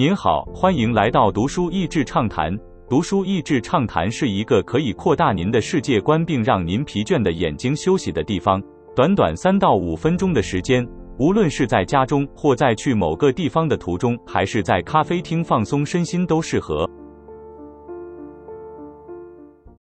您好，欢迎来到读书益智畅谈。读书益智畅谈是一个可以扩大您的世界观，并让您疲倦的眼睛休息的地方。短短三到五分钟的时间，无论是在家中，或在去某个地方的途中，还是在咖啡厅放松身心，都适合。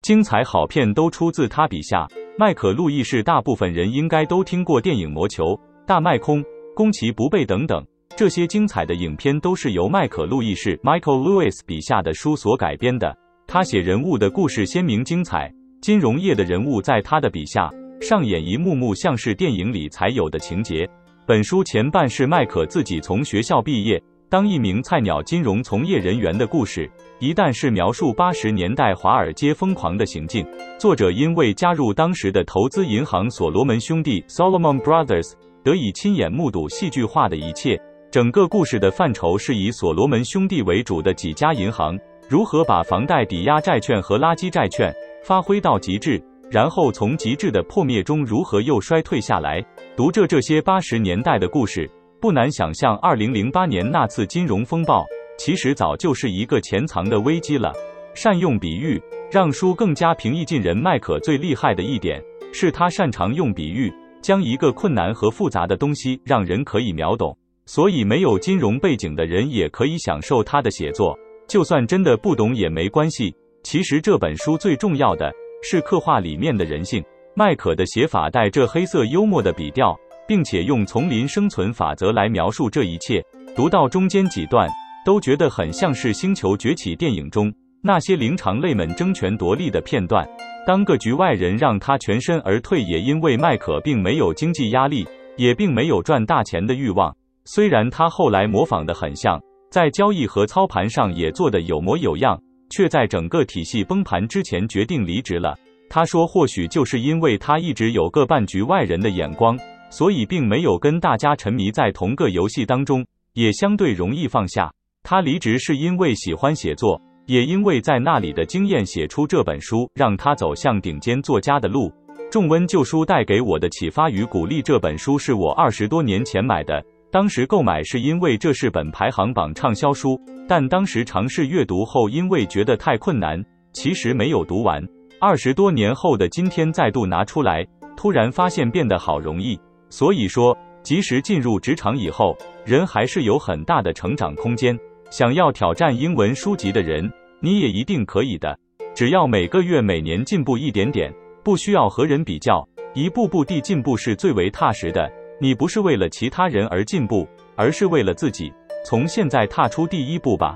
精彩好片都出自他笔下。麦可·路易是大部分人应该都听过电影《魔球》《大麦空》《攻其不备》等等。这些精彩的影片都是由麦可·路易士 （Michael Lewis） 笔下的书所改编的。他写人物的故事鲜明精彩，金融业的人物在他的笔下上演一幕幕像是电影里才有的情节。本书前半是麦可自己从学校毕业，当一名菜鸟金融从业人员的故事；一旦是描述八十年代华尔街疯狂的行径。作者因为加入当时的投资银行所罗门兄弟 （Solomon Brothers），得以亲眼目睹戏剧化的一切。整个故事的范畴是以所罗门兄弟为主的几家银行如何把房贷抵押债券和垃圾债券发挥到极致，然后从极致的破灭中如何又衰退下来。读着这些八十年代的故事，不难想象，二零零八年那次金融风暴其实早就是一个潜藏的危机了。善用比喻，让书更加平易近人。麦可最厉害的一点是他擅长用比喻，将一个困难和复杂的东西让人可以秒懂。所以，没有金融背景的人也可以享受他的写作，就算真的不懂也没关系。其实这本书最重要的是刻画里面的人性。麦可的写法带着黑色幽默的笔调，并且用丛林生存法则来描述这一切。读到中间几段，都觉得很像是《星球崛起》电影中那些灵长类们争权夺利的片段。当个局外人让他全身而退，也因为麦可并没有经济压力，也并没有赚大钱的欲望。虽然他后来模仿的很像，在交易和操盘上也做得有模有样，却在整个体系崩盘之前决定离职了。他说，或许就是因为他一直有个半局外人的眼光，所以并没有跟大家沉迷在同个游戏当中，也相对容易放下。他离职是因为喜欢写作，也因为在那里的经验写出这本书，让他走向顶尖作家的路。重温旧书带给我的启发与鼓励，这本书是我二十多年前买的。当时购买是因为这是本排行榜畅销书，但当时尝试阅读后，因为觉得太困难，其实没有读完。二十多年后的今天再度拿出来，突然发现变得好容易。所以说，即使进入职场以后，人还是有很大的成长空间。想要挑战英文书籍的人，你也一定可以的。只要每个月、每年进步一点点，不需要和人比较，一步步地进步是最为踏实的。你不是为了其他人而进步，而是为了自己。从现在踏出第一步吧。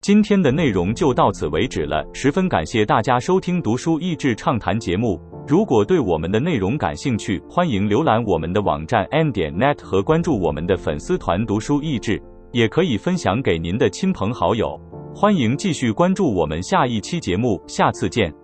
今天的内容就到此为止了，十分感谢大家收听读书益智畅谈节目。如果对我们的内容感兴趣，欢迎浏览我们的网站 n 点 net 和关注我们的粉丝团读书益智，也可以分享给您的亲朋好友。欢迎继续关注我们下一期节目，下次见。